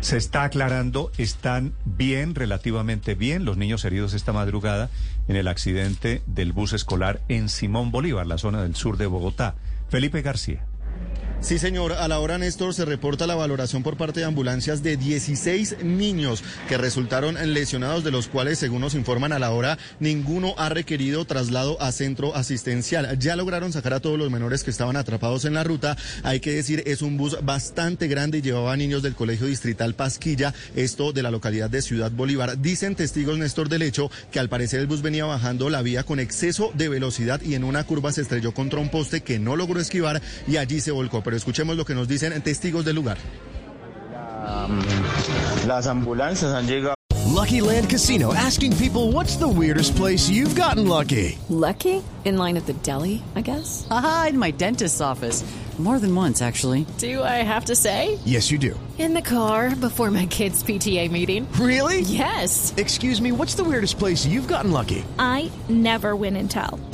Se está aclarando, están bien, relativamente bien, los niños heridos esta madrugada en el accidente del bus escolar en Simón Bolívar, la zona del sur de Bogotá. Felipe García. Sí, señor. A la hora, Néstor, se reporta la valoración por parte de ambulancias de 16 niños que resultaron lesionados, de los cuales, según nos informan a la hora, ninguno ha requerido traslado a centro asistencial. Ya lograron sacar a todos los menores que estaban atrapados en la ruta. Hay que decir, es un bus bastante grande y llevaba niños del Colegio Distrital Pasquilla, esto de la localidad de Ciudad Bolívar. Dicen testigos, Néstor, del hecho que al parecer el bus venía bajando la vía con exceso de velocidad y en una curva se estrelló contra un poste que no logró esquivar y allí se volcó pero escuchemos lo que nos dicen testigos del lugar. Las ambulancias han llegado. Lucky Land Casino asking people what's the weirdest place you've gotten lucky? Lucky? In line at the deli, I guess? Aha, in my dentist's office. More than once, actually. Do I have to say? Yes, you do. In the car before my kids' PTA meeting. Really? Yes. Excuse me, what's the weirdest place you've gotten lucky? I never win and tell.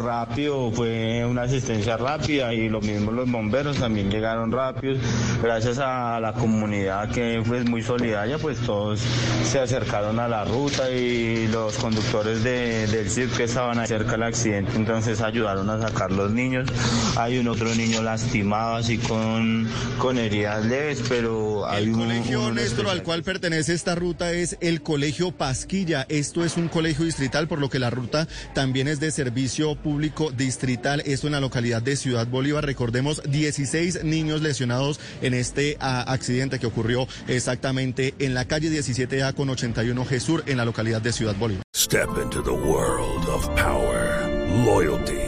Rápido, fue una asistencia rápida y lo mismo los bomberos también llegaron rápidos. Gracias a la comunidad que fue muy solidaria, pues todos se acercaron a la ruta y los conductores de, del CIP que estaban cerca del accidente, entonces ayudaron a sacar los niños. Hay un otro niño lastimado así con, con heridas leves, pero hay el un, colegio un Néstor al cual pertenece esta ruta es el Colegio Pasquilla. Esto es un colegio distrital, por lo que la ruta también es de servicio público distrital. Esto en la localidad de Ciudad Bolívar. Recordemos, 16 niños lesionados en este ah, accidente que ocurrió exactamente en la calle 17A con 81 Jesús en la localidad de Ciudad Bolívar. Step into the world of power, loyalty,